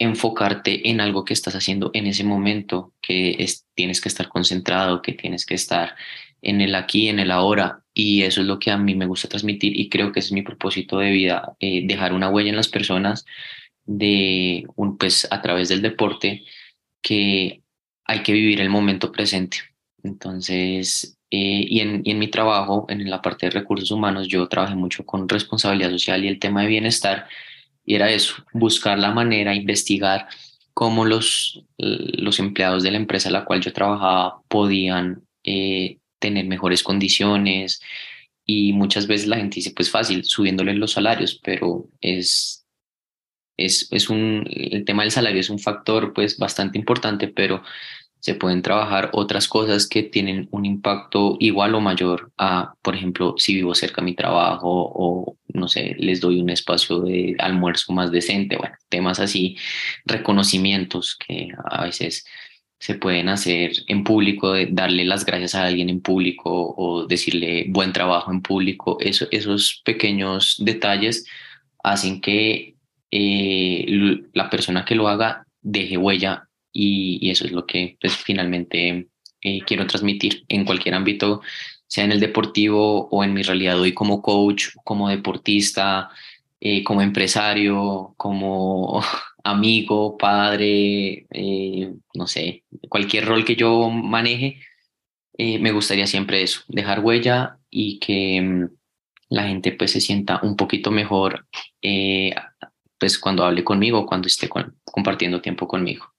enfocarte en algo que estás haciendo en ese momento, que es, tienes que estar concentrado, que tienes que estar en el aquí, en el ahora, y eso es lo que a mí me gusta transmitir y creo que es mi propósito de vida, eh, dejar una huella en las personas de un, pues a través del deporte que hay que vivir el momento presente. Entonces, eh, y en mi trabajo, en la parte de recursos humanos, yo trabajé mucho con responsabilidad social y el tema de bienestar, y era eso, buscar la manera, investigar cómo los, los empleados de la empresa a la cual yo trabajaba podían eh, tener mejores condiciones. Y muchas veces la gente dice, pues fácil, subiéndole los salarios, pero es, es, es un, el tema del salario es un factor pues bastante importante, pero se pueden trabajar otras cosas que tienen un impacto igual o mayor a, por ejemplo, si vivo cerca de mi trabajo o, no sé, les doy un espacio de almuerzo más decente, bueno, temas así, reconocimientos que a veces se pueden hacer en público, darle las gracias a alguien en público o decirle buen trabajo en público, eso, esos pequeños detalles hacen que eh, la persona que lo haga deje huella y, eso es lo que pues, finalmente eh, quiero transmitir en cualquier ámbito, sea en el deportivo o en mi realidad hoy como coach, como deportista, eh, como empresario, como amigo, padre, eh, no sé, cualquier rol que yo maneje, me gustaría siempre eso, dejar huella y que mm, la gente pues se sienta un poquito mejor pues cuando hable conmigo, cuando esté compartiendo tiempo conmigo.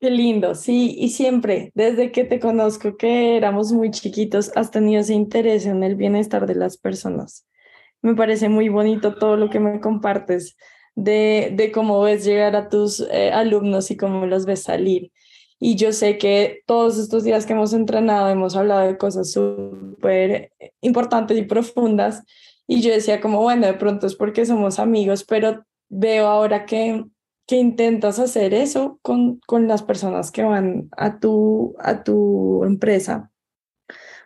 Qué lindo, sí, y siempre, desde que te conozco, que éramos muy chiquitos, has tenido ese interés en el bienestar de las personas. Me parece muy bonito todo lo que me compartes de, de cómo ves llegar a tus eh, alumnos y cómo los ves salir. Y yo sé que todos estos días que hemos entrenado hemos hablado de cosas súper importantes y profundas. Y yo decía como, bueno, de pronto es porque somos amigos, pero veo ahora que que intentas hacer eso con, con las personas que van a tu, a tu empresa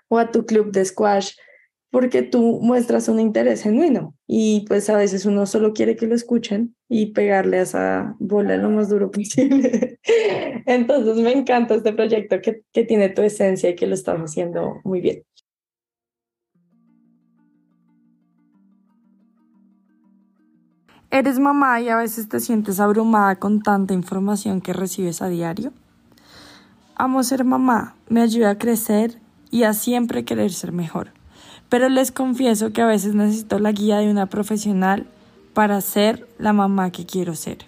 o a tu club de squash, porque tú muestras un interés genuino y pues a veces uno solo quiere que lo escuchen y pegarle a esa bola lo más duro posible. Entonces me encanta este proyecto que, que tiene tu esencia y que lo estás haciendo muy bien. ¿Eres mamá y a veces te sientes abrumada con tanta información que recibes a diario? Amo ser mamá, me ayuda a crecer y a siempre querer ser mejor. Pero les confieso que a veces necesito la guía de una profesional para ser la mamá que quiero ser.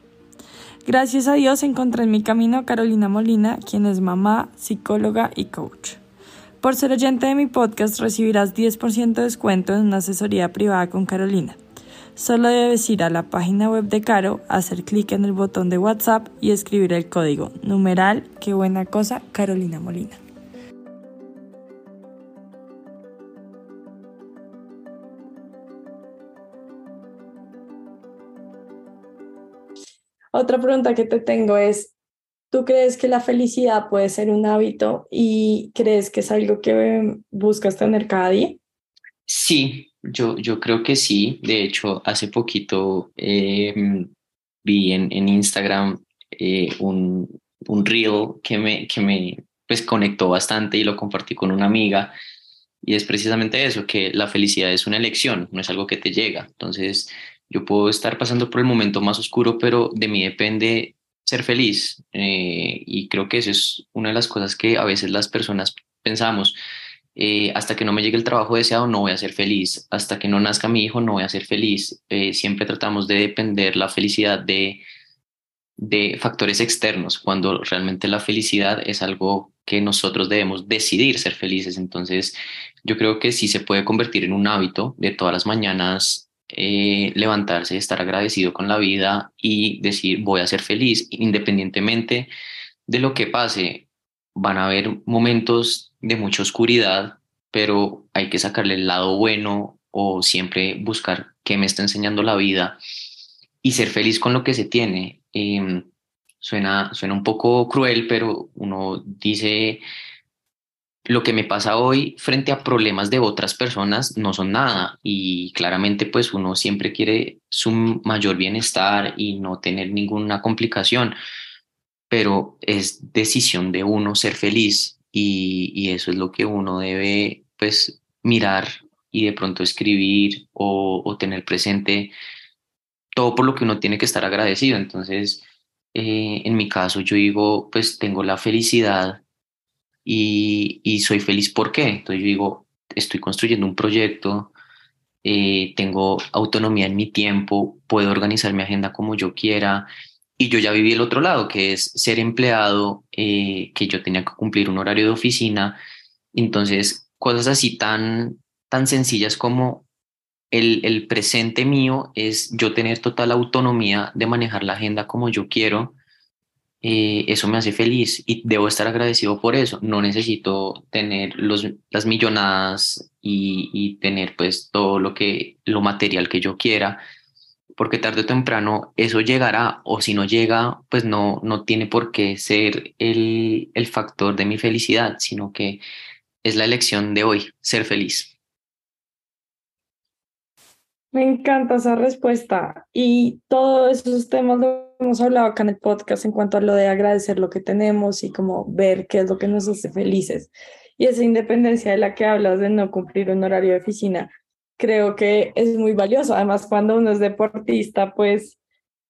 Gracias a Dios encontré en mi camino a Carolina Molina, quien es mamá, psicóloga y coach. Por ser oyente de mi podcast recibirás 10% de descuento en una asesoría privada con Carolina. Solo debes ir a la página web de Caro, hacer clic en el botón de WhatsApp y escribir el código numeral, qué buena cosa, Carolina Molina. Otra pregunta que te tengo es, ¿tú crees que la felicidad puede ser un hábito y crees que es algo que buscas tener cada día? Sí, yo, yo creo que sí. De hecho, hace poquito em, vi en, en Instagram eh, un, un reel que me, que me pues, conectó bastante y lo compartí con una amiga. Y es precisamente eso, que la felicidad es una elección, no es algo que te llega. Entonces, yo puedo estar pasando por el momento más oscuro, pero de mí depende ser feliz. Eh, y creo que eso es una de las cosas que a veces las personas pensamos eh, hasta que no me llegue el trabajo deseado no voy a ser feliz, hasta que no nazca mi hijo no voy a ser feliz. Eh, siempre tratamos de depender la felicidad de, de factores externos, cuando realmente la felicidad es algo que nosotros debemos decidir ser felices. Entonces, yo creo que sí se puede convertir en un hábito de todas las mañanas eh, levantarse, estar agradecido con la vida y decir voy a ser feliz independientemente de lo que pase. Van a haber momentos de mucha oscuridad, pero hay que sacarle el lado bueno o siempre buscar qué me está enseñando la vida y ser feliz con lo que se tiene. Em, suena, suena un poco cruel, pero uno dice, lo que me pasa hoy frente a problemas de otras personas no son nada y claramente pues uno siempre quiere su mayor bienestar y no tener ninguna complicación, pero es decisión de uno ser feliz y, eso es lo que uno debe pues mirar y de pronto escribir o, tener presente todo por lo que uno tiene que estar agradecido. Entonces, eh, en mi caso, yo digo, pues tengo la felicidad y, soy feliz. ¿Por qué? Entonces yo digo, estoy construyendo un proyecto, eh, tengo autonomía en mi tiempo, puedo organizar mi agenda como yo quiera, y yo ya viví el otro lado, que es ser empleado, eh, que yo tenía que cumplir un horario de oficina. Entonces, cosas así tan, tan sencillas como el, el presente mío es yo tener total autonomía de manejar la agenda como yo quiero. Eh, eso me hace feliz y debo estar agradecido por eso. No necesito tener los, las millonadas y, y tener pues todo lo que lo material que yo quiera porque tarde o temprano eso llegará o si no llega, pues no, no tiene por qué ser el, el factor de mi felicidad, sino que es la elección de hoy, ser feliz. Me encanta esa respuesta y todos esos temas lo hemos hablado acá en el podcast en cuanto a lo de agradecer lo que tenemos y como ver qué es lo que nos hace felices. Y esa independencia de la que hablas de no cumplir un horario de oficina, creo que es muy valioso. Además, cuando uno es deportista, pues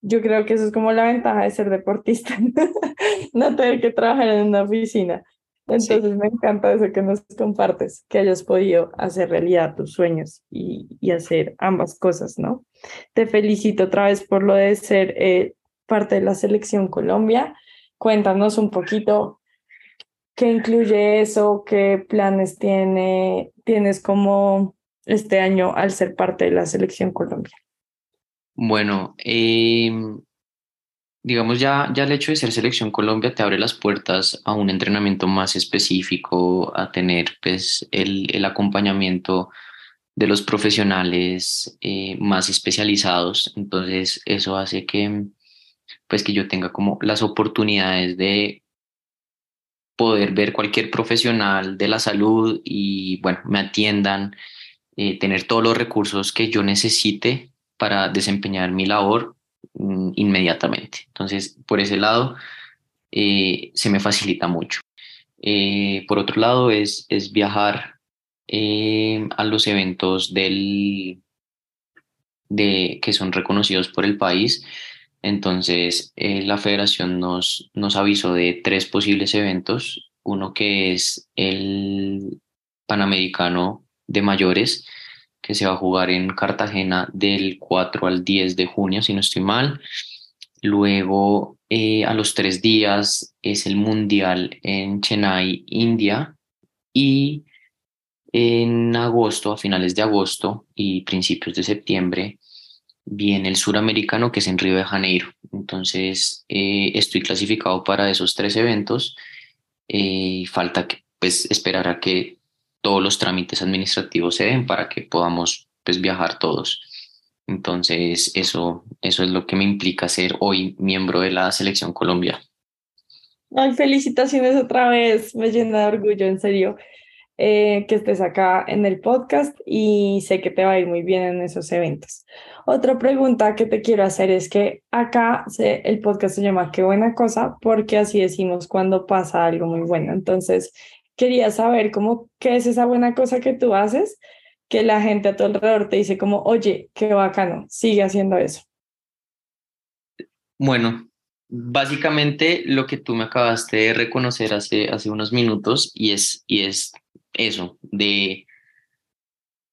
yo creo que eso es como la ventaja de ser deportista, no tener que trabajar en una oficina. Entonces me encanta eso que nos compartes, que hayas podido hacer realidad tus sueños y, y hacer ambas cosas, ¿no? Te felicito otra vez por lo de ser eh, parte de la selección Colombia. Cuéntanos un poquito qué incluye eso, qué planes tiene, tienes como este año al ser parte de la selección Colombia? Bueno, em, digamos ya, ya el hecho de ser selección Colombia te abre las puertas a un entrenamiento más específico, a tener pues el, el acompañamiento de los profesionales eh, más especializados. Entonces eso hace que pues que yo tenga como las oportunidades de poder ver cualquier profesional de la salud y bueno, me atiendan eh, tener todos los recursos que yo necesite para desempeñar mi labor mm, inmediatamente. Entonces, por ese lado, eh, se me facilita mucho. Eh, por otro lado, es, es viajar eh, a los eventos del, de, que son reconocidos por el país. Entonces, la federación nos, nos avisó de tres posibles eventos. Uno que es el Panamericano de Mayores, que se va a jugar en Cartagena del 4 al 10 de junio, si no estoy mal. Luego, eh, a los tres días, es el Mundial en Chennai, India. Y en agosto, a finales de agosto y principios de septiembre, viene el suramericano, que es en Río de Janeiro. Entonces, eh, estoy clasificado para esos tres eventos. Eh, falta que, pues, esperar a que todos los trámites administrativos se den para que podamos pues, viajar todos. Entonces, eso, eso es lo que me implica ser hoy miembro de la Selección Colombia. Ay, felicitaciones otra vez, me llena de orgullo, en serio, eh, que estés acá en el podcast y sé que te va a ir muy bien en esos eventos. Otra pregunta que te quiero hacer es que acá se, el podcast se llama Qué buena cosa porque así decimos cuando pasa algo muy bueno. Entonces, quería saber cómo, qué es esa buena cosa que tú haces, que la gente a tu alrededor te dice como, oye, qué bacano, sigue haciendo eso. Bueno, básicamente lo que tú me acabaste de reconocer hace, hace unos minutos y es, y es eso, de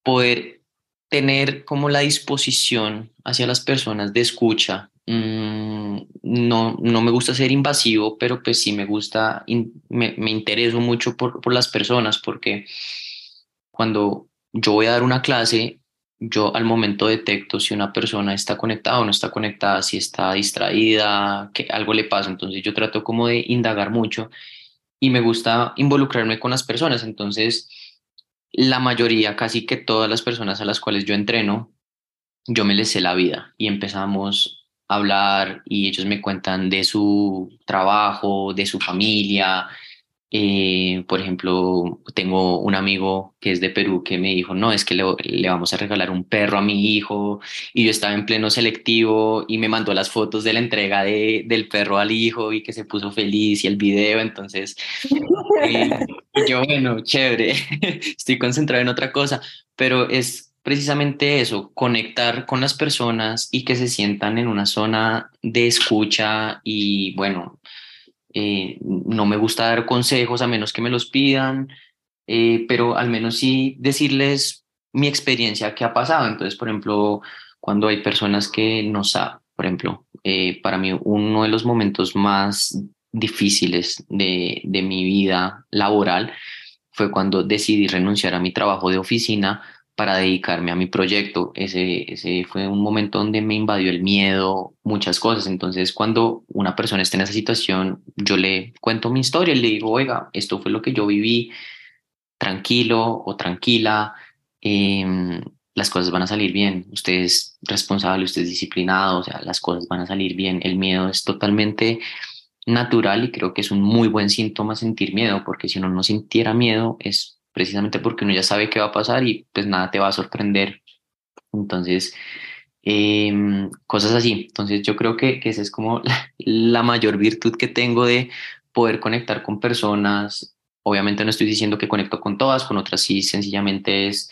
poder tener como la disposición hacia las personas de escucha, Mm, no, no me gusta ser invasivo, pero pues sí me gusta, me, me, intereso mucho por, por las personas, porque cuando yo voy a dar una clase, yo al momento detecto si una persona está conectada o no está conectada, si está distraída, que algo le pasa. Entonces yo trato como de indagar mucho y me gusta involucrarme con las personas. Entonces, la mayoría, casi que todas las personas a las cuales yo entreno, yo me les sé la vida y empezamos hablar y ellos me cuentan de su trabajo, de su familia. Eh, por ejemplo, tengo un amigo que es de Perú que me dijo, no, es que le, le, vamos a regalar un perro a mi hijo y yo estaba en pleno selectivo y me mandó las fotos de la entrega de, del perro al hijo y que se puso feliz y el video, entonces eh, yo, bueno, chévere, estoy concentrado en otra cosa, pero es precisamente eso, conectar con las personas y que se sientan en una zona de escucha y bueno, eh, no me gusta dar consejos a menos que me los pidan, eh, pero al menos sí decirles mi experiencia que ha pasado. Entonces, por ejemplo, cuando hay personas que no saben, por ejemplo, eh, para mí uno de los momentos más difíciles de, de mi vida laboral fue cuando decidí renunciar a mi trabajo de oficina para dedicarme a mi proyecto. Ese, ese fue un momento donde me invadió el miedo, muchas cosas. Entonces, cuando una persona está en esa situación, yo le cuento mi historia y le digo, oiga, esto fue lo que yo viví, tranquilo o tranquila, em, las cosas van a salir bien, usted es responsable, usted es disciplinado, o sea, las cosas van a salir bien. El miedo es totalmente natural y creo que es un muy buen síntoma sentir miedo, porque si uno no sintiera miedo es precisamente porque uno ya sabe qué va a pasar y pues nada te va a sorprender. Entonces, em, cosas así. Entonces yo creo que, que esa es como la, mayor virtud que tengo de poder conectar con personas. Obviamente no estoy diciendo que conecto con todas, con otras sí, sencillamente es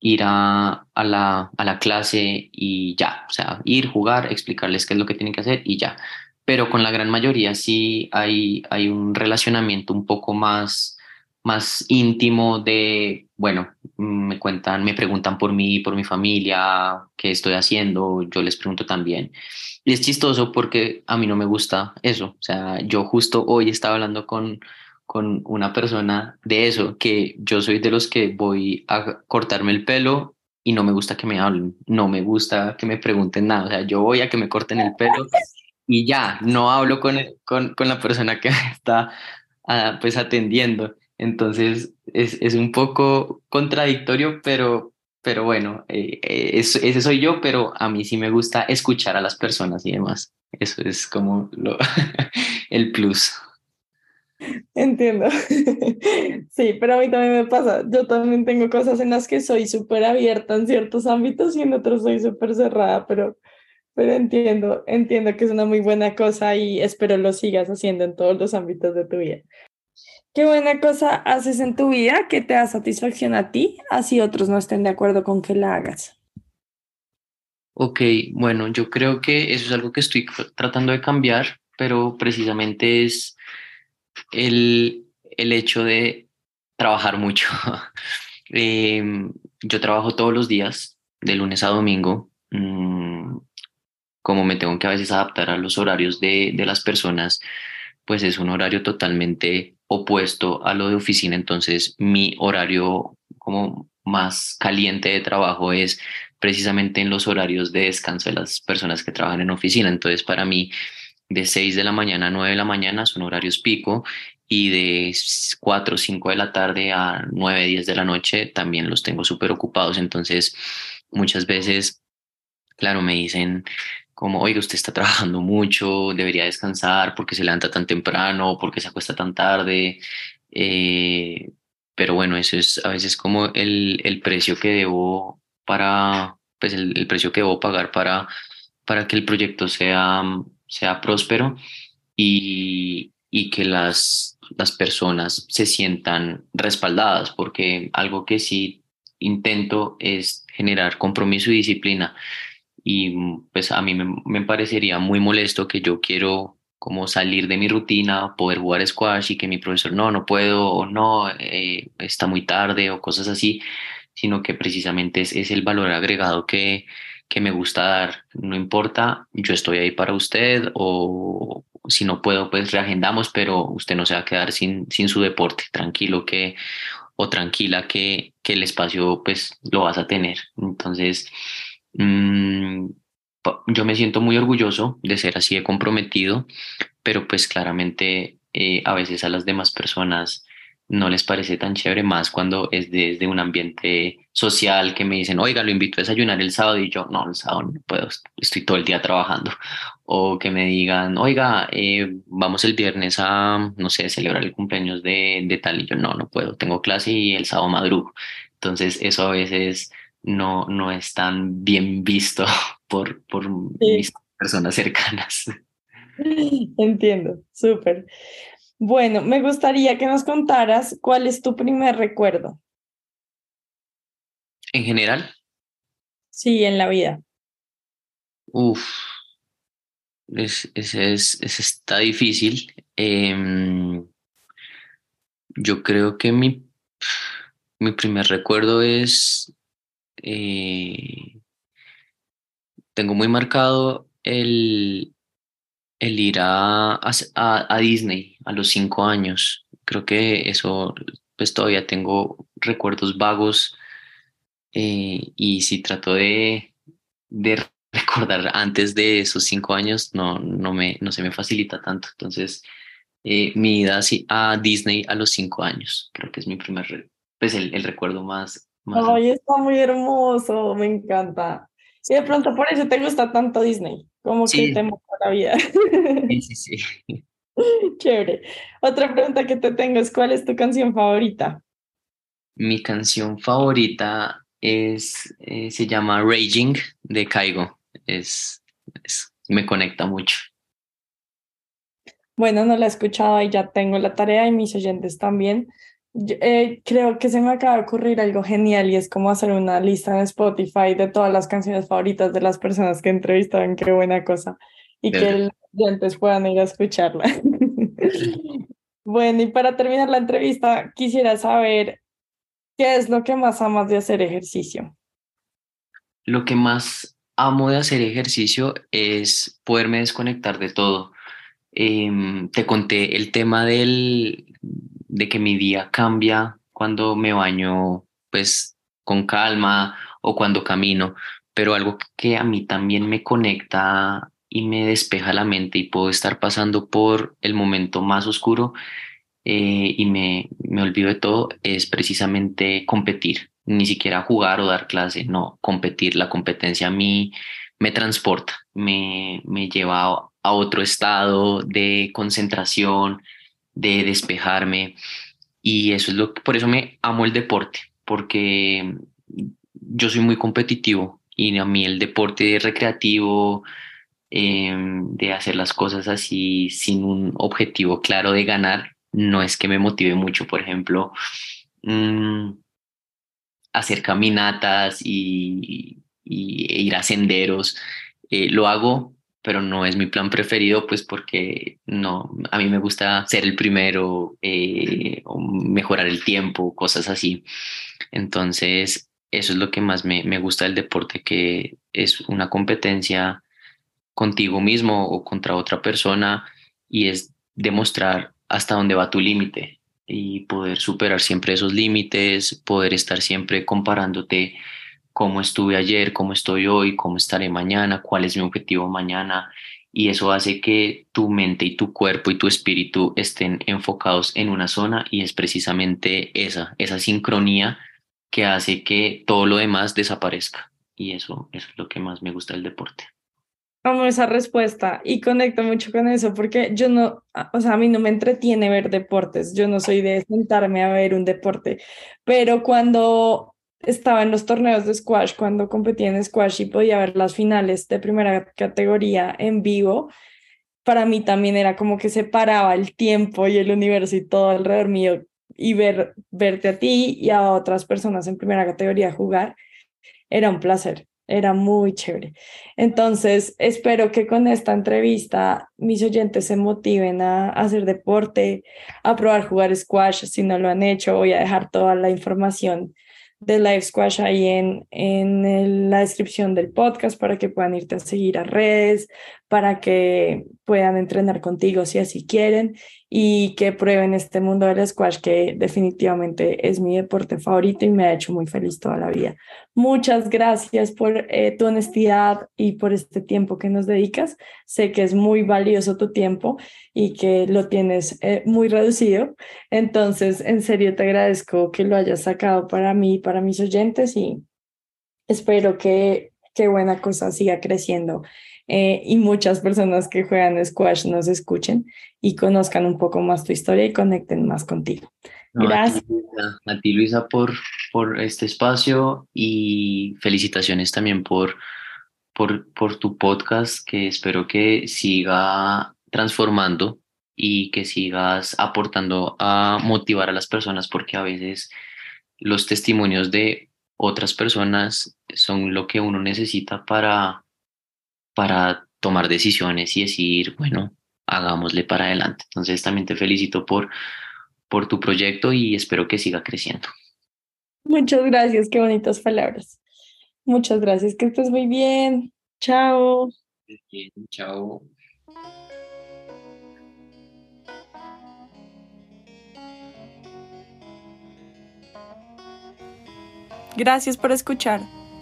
ir a, a, la, a la clase y ya, o sea, ir, jugar, explicarles qué es lo que tienen que hacer y ya. Pero con la gran mayoría sí hay, hay un relacionamiento un poco más más íntimo de, bueno, me cuentan, me preguntan por mí, por mi familia, qué estoy haciendo, yo les pregunto también. Y es chistoso porque a mí no me gusta eso. O sea, yo justo hoy estaba hablando con, con una persona de eso, que yo soy de los que voy a cortarme el pelo y no me gusta que me hablen, no me gusta que me pregunten nada. O sea, yo voy a que me corten el pelo y ya, no hablo con, con, con la persona que está ah, pues atendiendo. Entonces es, es un poco contradictorio, pero, pero bueno, eh, eh, ese soy yo, pero a mí sí me gusta escuchar a las personas y demás. Eso es como lo, el plus. Entiendo. Sí, pero a mí también me pasa. Yo también tengo cosas en las que soy súper abierta en ciertos ámbitos y en otros soy súper cerrada, pero Pero entiendo, entiendo que es una muy buena cosa y espero lo sigas haciendo en todos los ámbitos de tu vida. ¿Qué buena cosa haces en tu vida que te da satisfacción a ti, así otros no estén de acuerdo con que la hagas? Ok, bueno, yo creo que eso es algo que estoy tratando de cambiar, pero precisamente es el, el hecho de trabajar mucho. Em, yo trabajo todos los días, de lunes a domingo. Mm, como me tengo que a veces adaptar a los horarios de, de las personas, pues es un horario totalmente opuesto a lo de oficina. Entonces, mi horario como más caliente de trabajo es precisamente en los horarios de descanso de las personas que trabajan en oficina. Entonces, para mí, de 6 de la mañana a 9 de la mañana son horarios pico y de 4 o 5 de la tarde a 9, 10 de la noche también los tengo súper ocupados. Entonces, muchas veces, claro, me dicen como, oiga, usted está trabajando mucho, debería descansar porque se levanta tan temprano, porque se acuesta tan tarde. Eh, pero bueno, eso es a veces como el, el precio que debo para, pues el, el, precio que debo pagar para, para que el proyecto sea, sea próspero y, y que las, las personas se sientan respaldadas, porque algo que sí intento es generar compromiso y disciplina. Y pues a mí me, me parecería muy molesto que yo quiero como salir de mi rutina, poder jugar squash y que mi profesor no, no puedo o no, eh, está muy tarde o cosas así, sino que precisamente es, es el valor agregado que, que me gusta dar. No importa, yo estoy ahí para usted o, si no puedo, pues reagendamos, pero usted no se va a quedar sin, sin su deporte, tranquilo que o tranquila que, que el espacio pues lo vas a tener. Entonces, yo me siento muy orgulloso de ser así de comprometido, pero pues claramente eh, a veces a las demás personas no les parece tan chévere más cuando es desde un ambiente social que me dicen, oiga, lo invito a desayunar el sábado y yo, no, el sábado no puedo, estoy todo el día trabajando. O que me digan, oiga, eh, vamos el viernes a, no sé, celebrar el cumpleaños de, de tal y yo, no, no puedo, tengo clase y el sábado madrugo. Entonces eso a veces no, no es tan bien visto por, por mis personas cercanas. Entiendo, súper. Bueno, me gustaría que nos contaras cuál es tu primer recuerdo. ¿En general? Sí, en la vida. Uf, ese es, es, está difícil. Eh, yo creo que mi, mi primer recuerdo es, eh, tengo muy marcado el, el ir a, a, a, Disney a los cinco años. Creo que eso, pues todavía tengo recuerdos vagos eh, y si trato de, de recordar antes de esos cinco años, no, no, me, no se me facilita tanto. Entonces, eh, mi ida a Disney a los cinco años, creo que es mi primer, pues el, el recuerdo más. Ay, está muy hermoso, me encanta. Y de pronto por eso te gusta tanto Disney, como que te moja la vida. Sí, sí, sí. Chévere. Otra pregunta que te tengo es, ¿cuál es tu canción favorita? Mi canción favorita es, eh, se llama Raging de Caigo. Es, es, me conecta mucho. Bueno, no la he escuchado y ya tengo la tarea y mis oyentes también. Eh, creo que se me acaba de ocurrir algo genial y es como hacer una lista en Spotify de todas las canciones favoritas de las personas que entrevistan. Qué buena cosa. Y que los oyentes puedan ir a escucharla. bueno, y para terminar la entrevista, quisiera saber qué es lo que más amas de hacer ejercicio. Lo que más amo de hacer ejercicio es poderme desconectar de todo. Eh, te conté el tema del, de que mi día cambia cuando me baño pues con calma o cuando camino, pero algo que a mí también me conecta y me despeja la mente y puedo estar pasando por el momento más oscuro eh, y me, me olvido de todo es precisamente competir, ni siquiera jugar o dar clase, no, competir. La competencia a mí me transporta, me, me lleva a otro estado de concentración, de despejarme. Y eso es lo que, por eso me amo el deporte, porque yo soy muy competitivo Y a mí el deporte recreativo, em, de hacer las cosas así sin un objetivo claro de ganar, no es que me motive mucho. Por ejemplo, mm, hacer caminatas y, ir a senderos. Eh, lo hago, pero no es mi plan preferido, pues porque no, a mí me gusta ser el primero, eh, o mejorar el tiempo, cosas así. Entonces, eso es lo que más me, me gusta del deporte, que es una competencia contigo mismo o contra otra persona y es demostrar hasta dónde va tu límite y poder superar siempre esos límites, poder estar siempre comparándote cómo estuve ayer, cómo estoy hoy, cómo estaré mañana, cuál es mi objetivo mañana. Y eso hace que tu mente y tu cuerpo y tu espíritu estén enfocados en una zona y es precisamente esa, esa sincronía que hace que todo lo demás desaparezca. Y eso, eso es lo que más me gusta del deporte. Amo esa respuesta y conecto mucho con eso porque yo no, o sea, a mí no me entretiene ver deportes, yo no soy de sentarme a ver un deporte, pero cuando estaba en los torneos de squash, cuando competía en squash y podía ver las finales de primera categoría en vivo, para mí también era como que se paraba el tiempo y el universo y todo alrededor mío y ver, verte a ti y a otras personas en primera categoría jugar era un placer. Era muy chévere. Entonces, espero que con esta entrevista mis oyentes se motiven a, hacer deporte, a probar jugar squash. Si no lo han hecho, voy a dejar toda la información de Live Squash ahí en, en la descripción del podcast para que puedan irte a seguir a redes, para que puedan entrenar contigo si así quieren y que prueben este mundo del squash que definitivamente es mi deporte favorito y me ha hecho muy feliz toda la vida. Muchas gracias por eh, tu honestidad y por este tiempo que nos dedicas. Sé que es muy valioso tu tiempo y que lo tienes eh, muy reducido. Entonces, en serio te agradezco que lo hayas sacado para mí para mis oyentes y espero que qué buena cosa siga creciendo eh, y muchas personas que juegan squash nos escuchen y conozcan un poco más tu historia y conecten más contigo. Gracias. A ti, Luisa, por, por este espacio y felicitaciones también por, por, por tu podcast, que espero que siga transformando y que sigas aportando a motivar a las personas, porque a veces los testimonios de otras personas son lo que uno necesita para para tomar decisiones y decir, bueno, hagámosle para adelante. Entonces también te felicito por, por tu proyecto y espero que siga creciendo. Muchas gracias, qué bonitas palabras. Muchas gracias, que estés muy bien. Chao. Bien, chao. Gracias por escuchar.